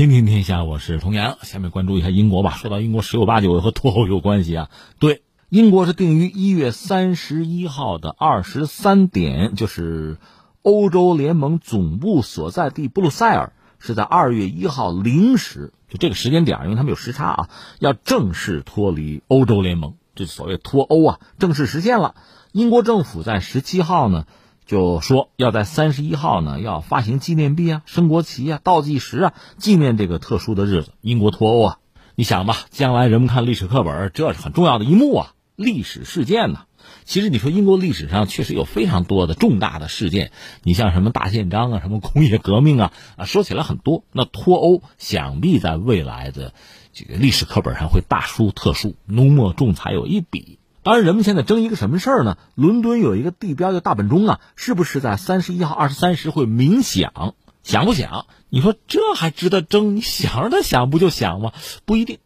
天天天下，我是童阳。下面关注一下英国吧。说到英国，十有八九和脱欧有关系啊。对，英国是定于一月三十一号的二十三点，就是欧洲联盟总部所在地布鲁塞尔是在二月一号零时，就这个时间点，因为他们有时差啊，要正式脱离欧洲联盟，这所谓脱欧啊，正式实现了。英国政府在十七号呢。就说要在三十一号呢，要发行纪念币啊、升国旗啊、倒计时啊，纪念这个特殊的日子。英国脱欧啊，你想吧，将来人们看历史课本，这是很重要的一幕啊，历史事件呢。其实你说英国历史上确实有非常多的重大的事件，你像什么大宪章啊、什么工业革命啊，啊，说起来很多。那脱欧想必在未来的这个历史课本上会大书特书，浓墨重彩有一笔。当然，人们现在争一个什么事儿呢？伦敦有一个地标叫大本钟啊，是不是在三十一号二十三时会鸣响？响不响？你说这还值得争？你想让它响不就响吗？不一定。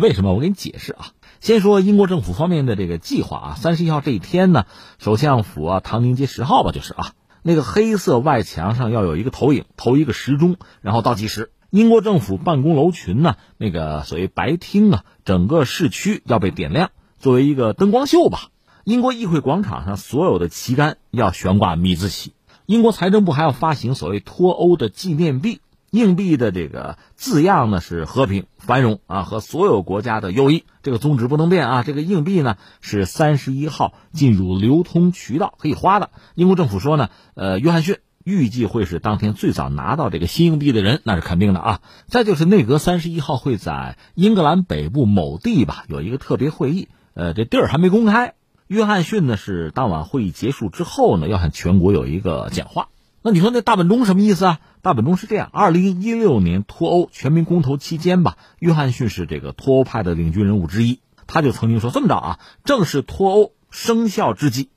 为什么？我给你解释啊。先说英国政府方面的这个计划啊，三十一号这一天呢，首相府啊，唐宁街十号吧，就是啊，那个黑色外墙上要有一个投影，投一个时钟，然后倒计时。英国政府办公楼群呢，那个所谓白厅啊，整个市区要被点亮。作为一个灯光秀吧，英国议会广场上所有的旗杆要悬挂米字旗。英国财政部还要发行所谓脱欧的纪念币，硬币的这个字样呢是和平、繁荣啊和所有国家的友谊，这个宗旨不能变啊。这个硬币呢是三十一号进入流通渠道可以花的。英国政府说呢，呃，约翰逊预计会是当天最早拿到这个新硬币的人，那是肯定的啊。再就是内阁三十一号会在英格兰北部某地吧有一个特别会议。呃，这地儿还没公开。约翰逊呢是当晚会议结束之后呢，要向全国有一个讲话。那你说那大本钟什么意思啊？大本钟是这样：二零一六年脱欧全民公投期间吧，约翰逊是这个脱欧派的领军人物之一，他就曾经说这么着啊，正式脱欧生效之际，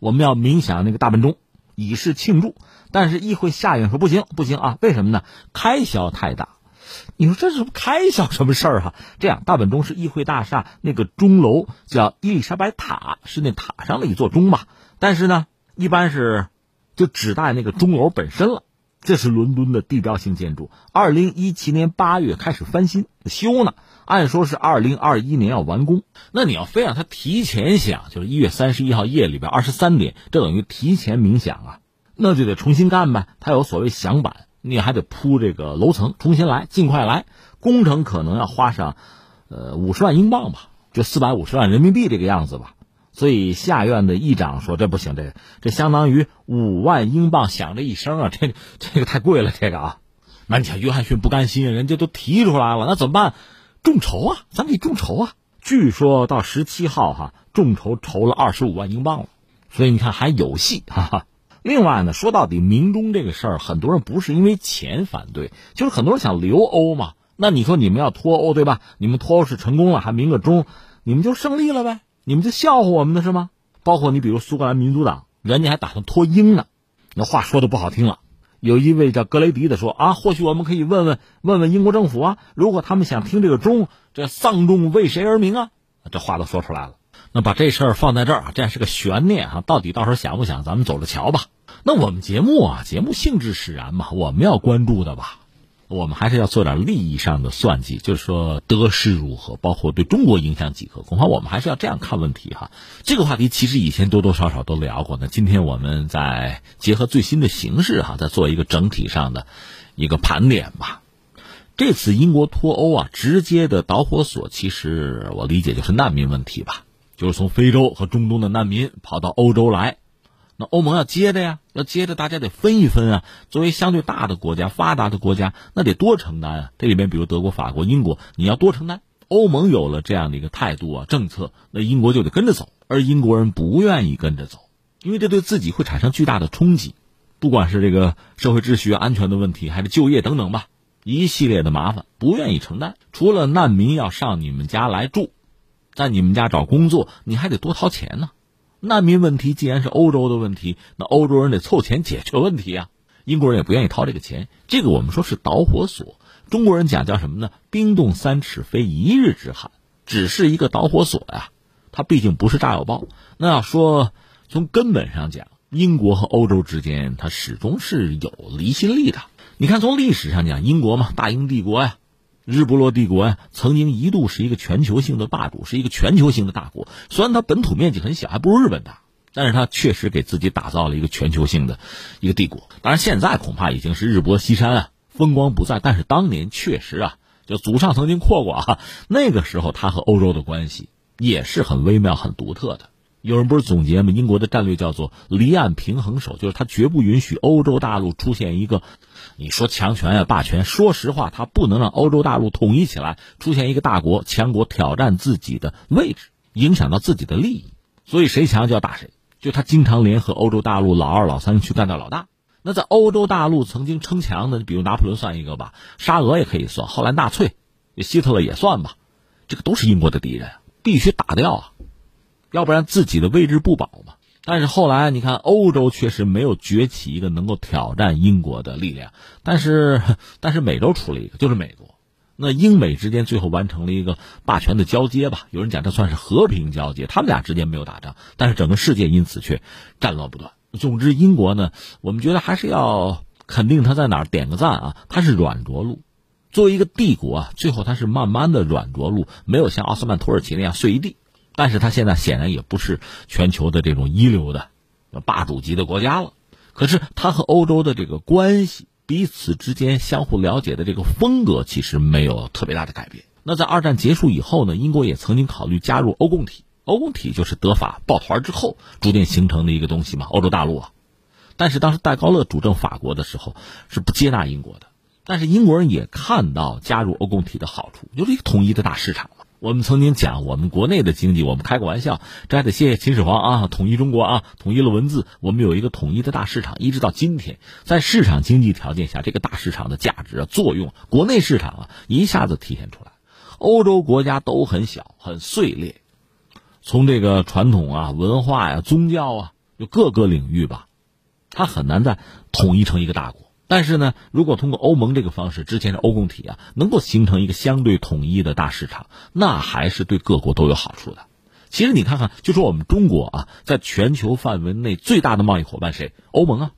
我们要鸣响那个大本钟，以示庆祝。但是议会下院说不行，不行啊，为什么呢？开销太大。你说这是开销什么事儿哈？这样，大本钟是议会大厦那个钟楼叫伊丽莎白塔，是那塔上的一座钟吧？但是呢，一般是就指代那个钟楼本身了。这是伦敦的地标性建筑，二零一七年八月开始翻新修呢，按说是二零二一年要完工。那你要非让它提前响，就是一月三十一号夜里边二十三点，这等于提前鸣响啊，那就得重新干呗。它有所谓响板。你还得铺这个楼层，重新来，尽快来。工程可能要花上，呃，五十万英镑吧，就四百五十万人民币这个样子吧。所以下院的议长说这不行，这这相当于五万英镑响这一声啊，这这个太贵了，这个啊。那你想，约翰逊不甘心，人家都提出来了，那怎么办？众筹啊，咱可以众筹啊。据说到十七号哈，众筹筹了二十五万英镑了，所以你看还有戏，哈哈。另外呢，说到底，明中这个事儿，很多人不是因为钱反对，就是很多人想留欧嘛。那你说你们要脱欧对吧？你们脱欧是成功了，还鸣个钟，你们就胜利了呗？你们就笑话我们的是吗？包括你比如苏格兰民族党，人家还打算脱英呢。那话说的不好听了，有一位叫格雷迪的说啊，或许我们可以问问问问英国政府啊，如果他们想听这个钟，这丧钟为谁而鸣啊？这话都说出来了。那把这事儿放在这儿啊，这是个悬念哈，到底到时候想不想，咱们走着瞧吧。那我们节目啊，节目性质使然嘛，我们要关注的吧，我们还是要做点利益上的算计，就是说得失如何，包括对中国影响几何，恐怕我们还是要这样看问题哈。这个话题其实以前多多少少都聊过呢，今天我们再结合最新的形势哈，再做一个整体上的一个盘点吧。这次英国脱欧啊，直接的导火索其实我理解就是难民问题吧。就是从非洲和中东的难民跑到欧洲来，那欧盟要接着呀，要接着，大家得分一分啊。作为相对大的国家、发达的国家，那得多承担啊。这里面，比如德国、法国、英国，你要多承担。欧盟有了这样的一个态度啊、政策，那英国就得跟着走。而英国人不愿意跟着走，因为这对自己会产生巨大的冲击，不管是这个社会秩序、安全的问题，还是就业等等吧，一系列的麻烦，不愿意承担。除了难民要上你们家来住。在你们家找工作，你还得多掏钱呢。难民问题既然是欧洲的问题，那欧洲人得凑钱解决问题啊。英国人也不愿意掏这个钱，这个我们说是导火索。中国人讲叫什么呢？冰冻三尺非一日之寒，只是一个导火索呀。它毕竟不是炸药包。那要说从根本上讲，英国和欧洲之间它始终是有离心力的。你看，从历史上讲，英国嘛，大英帝国呀，日不落帝国呀，曾经一度是一个全球性的霸主，是一个全球性的大国。虽然它本土面积很小，还不如日本大，但是它确实给自己打造了一个全球性的一个帝国。当然，现在恐怕已经是日薄西山啊，风光不再。但是当年确实啊，就祖上曾经扩过啊，那个时候他和欧洲的关系也是很微妙、很独特的。有人不是总结吗？英国的战略叫做离岸平衡手，就是他绝不允许欧洲大陆出现一个，你说强权呀、霸权。说实话，他不能让欧洲大陆统一起来，出现一个大国强国挑战自己的位置，影响到自己的利益。所以谁强就要打谁。就他经常联合欧洲大陆老二、老三去干掉老大。那在欧洲大陆曾经称强的，比如拿破仑算一个吧，沙俄也可以算，后来纳粹、希特勒也算吧，这个都是英国的敌人，必须打掉啊。要不然自己的位置不保嘛。但是后来你看，欧洲确实没有崛起一个能够挑战英国的力量。但是，但是美洲出了一个，就是美国。那英美之间最后完成了一个霸权的交接吧。有人讲这算是和平交接，他们俩之间没有打仗，但是整个世界因此却战乱不断。总之，英国呢，我们觉得还是要肯定他在哪儿点个赞啊。他是软着陆，作为一个帝国啊，最后他是慢慢的软着陆，没有像奥斯曼土耳其那样碎一地。但是他现在显然也不是全球的这种一流的霸主级的国家了。可是他和欧洲的这个关系，彼此之间相互了解的这个风格，其实没有特别大的改变。那在二战结束以后呢，英国也曾经考虑加入欧共体。欧共体就是德法抱团之后逐渐形成的一个东西嘛，欧洲大陆啊。但是当时戴高乐主政法国的时候是不接纳英国的。但是英国人也看到加入欧共体的好处，就是一个统一的大市场。我们曾经讲，我们国内的经济，我们开个玩笑，这还得谢谢秦始皇啊，统一中国啊，统一了文字，我们有一个统一的大市场，一直到今天，在市场经济条件下，这个大市场的价值啊、作用，国内市场啊，一下子体现出来。欧洲国家都很小，很碎裂，从这个传统啊、文化呀、宗教啊，就各个领域吧，它很难再统一成一个大国。但是呢，如果通过欧盟这个方式，之前的欧共体啊，能够形成一个相对统一的大市场，那还是对各国都有好处的。其实你看看，就说我们中国啊，在全球范围内最大的贸易伙伴谁？欧盟啊。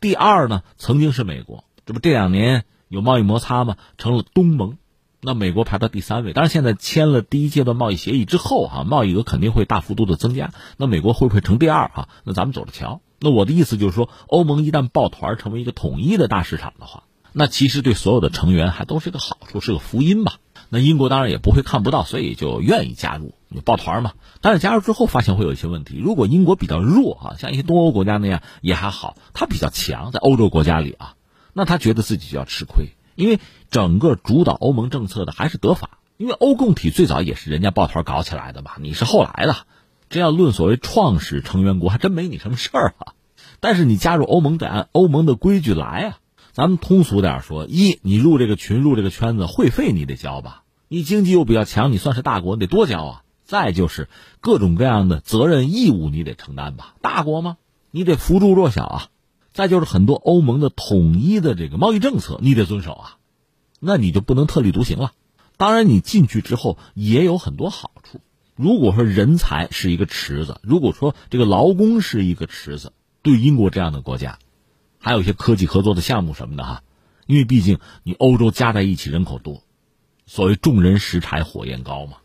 第二呢，曾经是美国，这不这两年有贸易摩擦吗？成了东盟。那美国排到第三位。当然，现在签了第一阶段贸易协议之后，哈，贸易额肯定会大幅度的增加。那美国会不会成第二？哈，那咱们走着瞧。那我的意思就是说，欧盟一旦抱团成为一个统一的大市场的话，那其实对所有的成员还都是个好处，是个福音吧。那英国当然也不会看不到，所以就愿意加入，就抱团嘛。但是加入之后发现会有一些问题。如果英国比较弱啊，像一些东欧国家那样也还好，他比较强，在欧洲国家里啊，那他觉得自己就要吃亏，因为整个主导欧盟政策的还是德法，因为欧共体最早也是人家抱团搞起来的嘛，你是后来的。这要论所谓创始成员国，还真没你什么事儿啊。但是你加入欧盟得按欧盟的规矩来啊。咱们通俗点说，一你入这个群、入这个圈子，会费你得交吧？你经济又比较强，你算是大国，你得多交啊。再就是各种各样的责任义务你得承担吧？大国吗？你得扶助弱小啊。再就是很多欧盟的统一的这个贸易政策你得遵守啊。那你就不能特立独行了。当然，你进去之后也有很多好处。如果说人才是一个池子，如果说这个劳工是一个池子，对英国这样的国家，还有一些科技合作的项目什么的哈，因为毕竟你欧洲加在一起人口多，所谓众人拾柴火焰高嘛，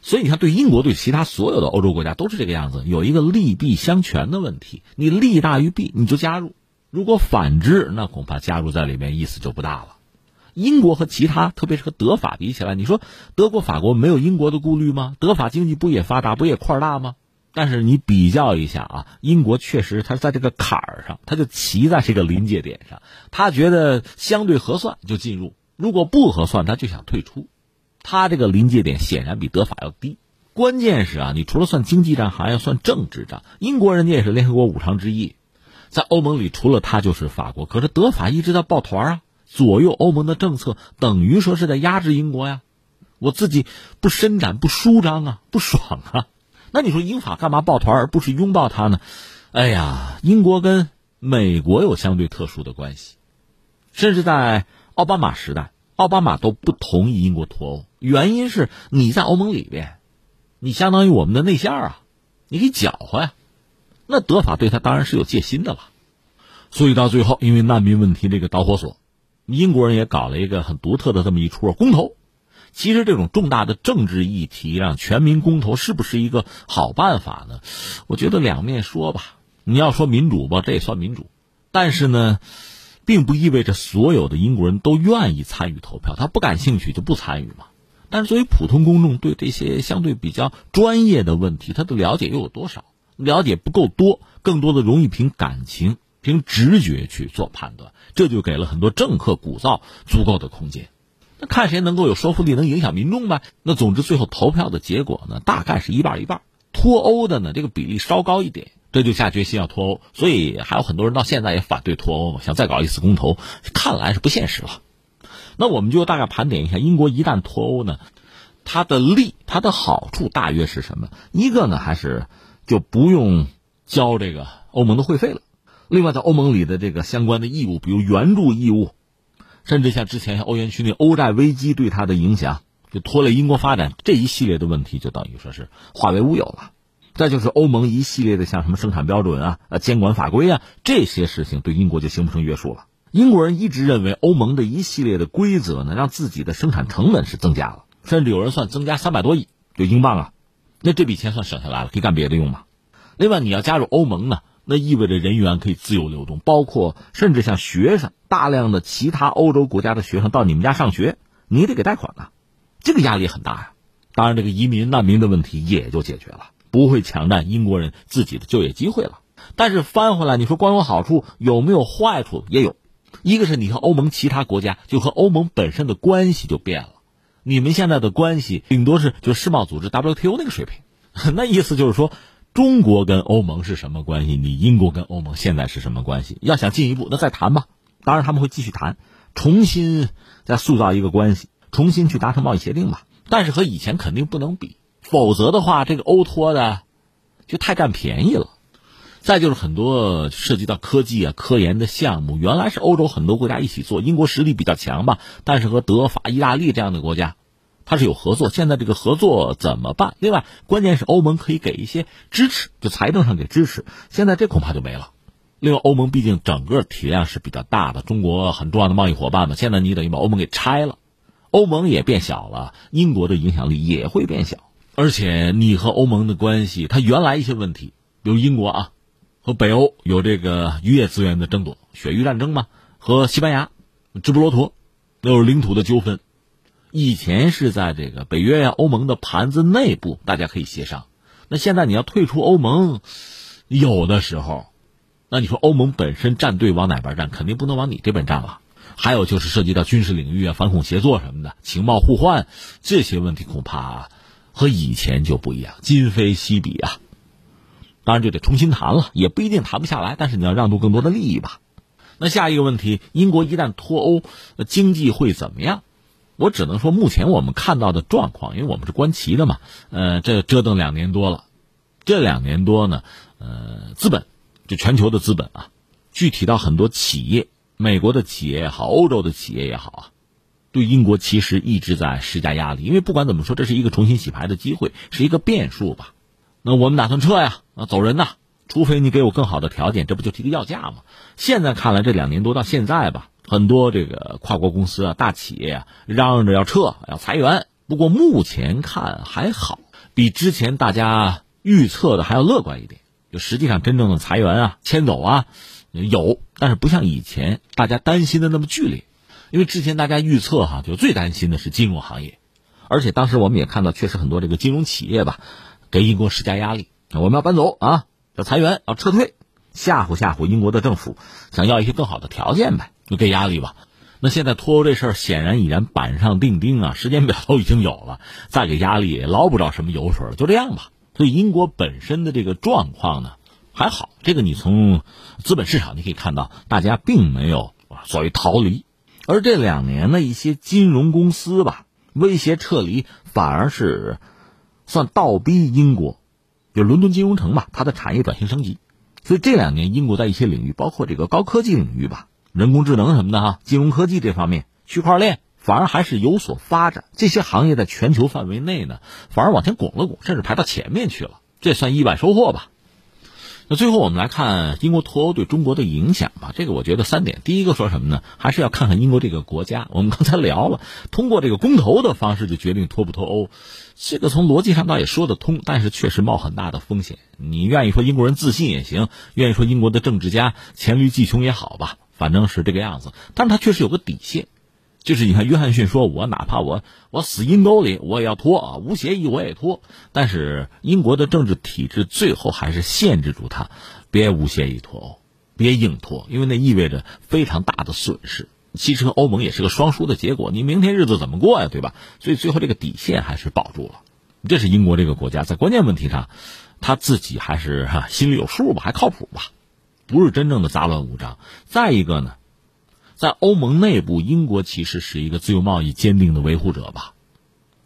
所以你看对英国对其他所有的欧洲国家都是这个样子，有一个利弊相权的问题，你利大于弊你就加入，如果反之，那恐怕加入在里面意思就不大了。英国和其他，特别是和德法比起来，你说德国、法国没有英国的顾虑吗？德法经济不也发达，不也块大吗？但是你比较一下啊，英国确实它在这个坎儿上，它就骑在这个临界点上，他觉得相对合算就进入，如果不合算他就想退出，他这个临界点显然比德法要低。关键是啊，你除了算经济账，还要算政治账。英国人家也是联合国五常之一，在欧盟里除了他就是法国，可是德法一直在抱团啊。左右欧盟的政策，等于说是在压制英国呀。我自己不伸展不舒张啊，不爽啊。那你说英法干嘛抱团而不是拥抱他呢？哎呀，英国跟美国有相对特殊的关系，甚至在奥巴马时代，奥巴马都不同意英国脱欧，原因是你在欧盟里边，你相当于我们的内线啊，你可以搅和呀。那德法对他当然是有戒心的了。所以到最后，因为难民问题这个导火索。英国人也搞了一个很独特的这么一出公投。其实这种重大的政治议题让全民公投是不是一个好办法呢？我觉得两面说吧。你要说民主吧，这也算民主，但是呢，并不意味着所有的英国人都愿意参与投票。他不感兴趣就不参与嘛。但是作为普通公众，对这些相对比较专业的问题，他的了解又有多少？了解不够多，更多的容易凭感情、凭直觉去做判断，这就给了很多政客鼓噪足够的空间。那看谁能够有说服力，能影响民众呗。那总之，最后投票的结果呢，大概是一半一半。脱欧的呢，这个比例稍高一点，这就下决心要脱欧。所以还有很多人到现在也反对脱欧，想再搞一次公投，看来是不现实了。那我们就大概盘点一下，英国一旦脱欧呢，它的利、它的好处大约是什么？一个呢，还是就不用交这个欧盟的会费了。另外，在欧盟里的这个相关的义务，比如援助义务。甚至像之前像欧元区那欧债危机对它的影响，就拖累英国发展这一系列的问题，就等于说是化为乌有了。再就是欧盟一系列的像什么生产标准啊、呃监管法规啊这些事情，对英国就形不成约束了。英国人一直认为欧盟的一系列的规则呢，让自己的生产成本是增加了，甚至有人算增加三百多亿就英镑啊，那这笔钱算省下来了，可以干别的用嘛。另外，你要加入欧盟呢。那意味着人员可以自由流动，包括甚至像学生，大量的其他欧洲国家的学生到你们家上学，你得给贷款呐，这个压力很大呀。当然，这个移民难民的问题也就解决了，不会抢占英国人自己的就业机会了。但是翻回来，你说光有好处，有没有坏处？也有。一个是你和欧盟其他国家，就和欧盟本身的关系就变了。你们现在的关系顶多是就世贸组织 WTO 那个水平，那意思就是说。中国跟欧盟是什么关系？你英国跟欧盟现在是什么关系？要想进一步，那再谈吧。当然他们会继续谈，重新再塑造一个关系，重新去达成贸易协定吧。但是和以前肯定不能比，否则的话，这个欧托的就太占便宜了。再就是很多涉及到科技啊、科研的项目，原来是欧洲很多国家一起做，英国实力比较强吧，但是和德法、意大利这样的国家。它是有合作，现在这个合作怎么办？另外，关键是欧盟可以给一些支持，就财政上给支持。现在这恐怕就没了。另外，欧盟毕竟整个体量是比较大的，中国很重要的贸易伙伴嘛。现在你等于把欧盟给拆了，欧盟也变小了，英国的影响力也会变小。而且，你和欧盟的关系，它原来一些问题，比如英国啊，和北欧有这个渔业资源的争夺，血域战争嘛，和西班牙、直布罗陀都有领土的纠纷。以前是在这个北约呀、欧盟的盘子内部，大家可以协商。那现在你要退出欧盟，有的时候，那你说欧盟本身站队往哪边站，肯定不能往你这边站了。还有就是涉及到军事领域啊、反恐协作什么的、情报互换这些问题，恐怕和以前就不一样，今非昔比啊。当然就得重新谈了，也不一定谈不下来，但是你要让渡更多的利益吧。那下一个问题，英国一旦脱欧，经济会怎么样？我只能说，目前我们看到的状况，因为我们是观棋的嘛，呃，这折腾两年多了，这两年多呢，呃，资本，就全球的资本啊，具体到很多企业，美国的企业也好，欧洲的企业也好啊，对英国其实一直在施加压力，因为不管怎么说，这是一个重新洗牌的机会，是一个变数吧。那我们打算撤呀，啊，走人呐，除非你给我更好的条件，这不就提个要价吗？现在看来，这两年多到现在吧。很多这个跨国公司啊、大企业啊，嚷嚷着要撤、要裁员。不过目前看还好，比之前大家预测的还要乐观一点。就实际上真正的裁员啊、迁走啊，有，但是不像以前大家担心的那么剧烈。因为之前大家预测哈，就最担心的是金融行业，而且当时我们也看到，确实很多这个金融企业吧，给英国施加压力，我们要搬走啊，要裁员，要撤退，吓唬吓唬英国的政府，想要一些更好的条件呗。就给压力吧，那现在脱欧这事儿显然已然板上钉钉啊，时间表都已经有了，再给压力也捞不着什么油水了，就这样吧。所以英国本身的这个状况呢还好，这个你从资本市场你可以看到，大家并没有所谓逃离，而这两年呢一些金融公司吧威胁撤离，反而是算倒逼英国，就伦敦金融城吧，它的产业转型升级。所以这两年英国在一些领域，包括这个高科技领域吧。人工智能什么的哈，金融科技这方面，区块链反而还是有所发展。这些行业在全球范围内呢，反而往前拱了拱，甚至排到前面去了，这算意外收获吧。那最后我们来看英国脱欧对中国的影响吧。这个我觉得三点，第一个说什么呢？还是要看看英国这个国家。我们刚才聊了，通过这个公投的方式就决定脱不脱欧，这个从逻辑上倒也说得通，但是确实冒很大的风险。你愿意说英国人自信也行，愿意说英国的政治家黔驴技穷也好吧，反正是这个样子。但是他确实有个底线。就是你看，约翰逊说：“我哪怕我我死阴沟里，我也要脱啊，无协议我也脱。”但是英国的政治体制最后还是限制住他，别无协议脱欧，别硬脱，因为那意味着非常大的损失。其实欧盟也是个双输的结果，你明天日子怎么过呀？对吧？所以最后这个底线还是保住了。这是英国这个国家在关键问题上，他自己还是哈心里有数吧，还靠谱吧，不是真正的杂乱无章。再一个呢？在欧盟内部，英国其实是一个自由贸易坚定的维护者吧。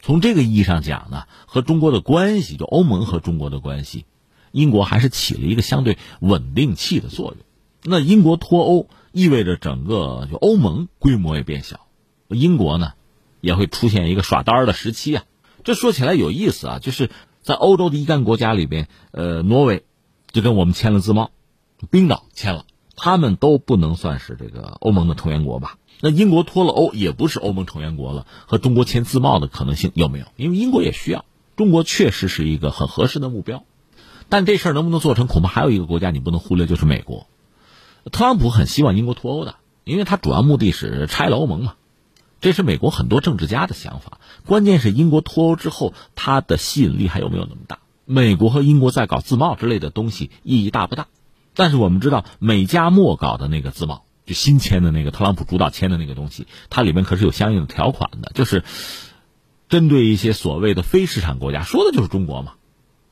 从这个意义上讲呢，和中国的关系，就欧盟和中国的关系，英国还是起了一个相对稳定器的作用。那英国脱欧意味着整个就欧盟规模也变小，英国呢也会出现一个耍单儿的时期啊。这说起来有意思啊，就是在欧洲的一干国家里边，呃，挪威就跟我们签了自贸，冰岛签了。他们都不能算是这个欧盟的成员国吧？那英国脱了欧也不是欧盟成员国了，和中国签自贸的可能性有没有？因为英国也需要，中国确实是一个很合适的目标，但这事儿能不能做成，恐怕还有一个国家你不能忽略，就是美国。特朗普很希望英国脱欧的，因为他主要目的是拆了欧盟嘛，这是美国很多政治家的想法。关键是英国脱欧之后，它的吸引力还有没有那么大？美国和英国在搞自贸之类的东西，意义大不大？但是我们知道，美加墨搞的那个自贸，就新签的那个特朗普主导签的那个东西，它里面可是有相应的条款的，就是针对一些所谓的非市场国家，说的就是中国嘛。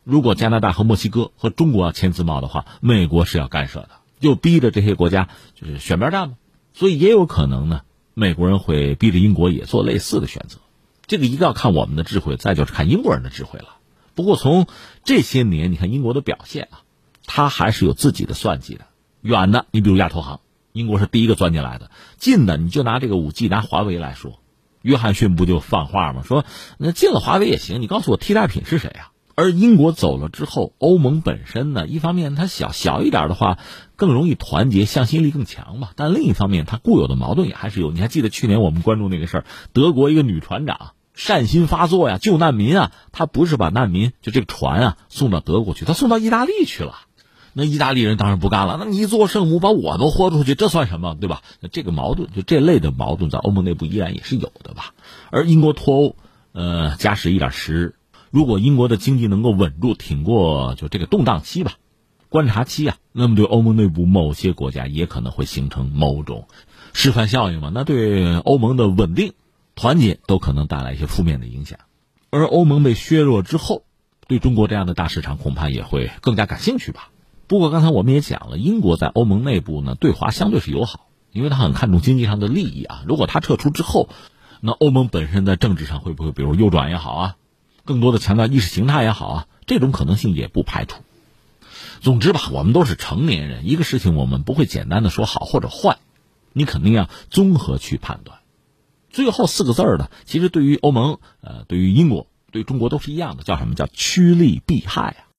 如果加拿大和墨西哥和中国要签自贸的话，美国是要干涉的，就逼着这些国家就是选边站嘛。所以也有可能呢，美国人会逼着英国也做类似的选择。这个一个要看我们的智慧，再就是看英国人的智慧了。不过从这些年，你看英国的表现啊。他还是有自己的算计的，远的，你比如亚投行，英国是第一个钻进来的；近的，你就拿这个五 G，拿华为来说，约翰逊不就放话吗？说那进了华为也行，你告诉我替代品是谁啊？而英国走了之后，欧盟本身呢，一方面它小小一点的话，更容易团结，向心力更强嘛。但另一方面，它固有的矛盾也还是有。你还记得去年我们关注那个事儿，德国一个女船长善心发作呀，救难民啊，她不是把难民就这个船啊送到德国去，她送到意大利去了。那意大利人当然不干了。那你做圣母把我都豁出去，这算什么，对吧？那这个矛盾，就这类的矛盾，在欧盟内部依然也是有的吧。而英国脱欧，呃，加时一点时日，如果英国的经济能够稳住，挺过就这个动荡期吧，观察期啊，那么对欧盟内部某些国家也可能会形成某种示范效应嘛。那对欧盟的稳定、团结都可能带来一些负面的影响。而欧盟被削弱之后，对中国这样的大市场恐怕也会更加感兴趣吧。不过刚才我们也讲了，英国在欧盟内部呢对华相对是友好，因为他很看重经济上的利益啊。如果他撤出之后，那欧盟本身在政治上会不会比如右转也好啊，更多的强调意识形态也好啊，这种可能性也不排除。总之吧，我们都是成年人，一个事情我们不会简单的说好或者坏，你肯定要综合去判断。最后四个字儿呢，其实对于欧盟、呃，对于英国、对中国都是一样的，叫什么叫趋利避害啊。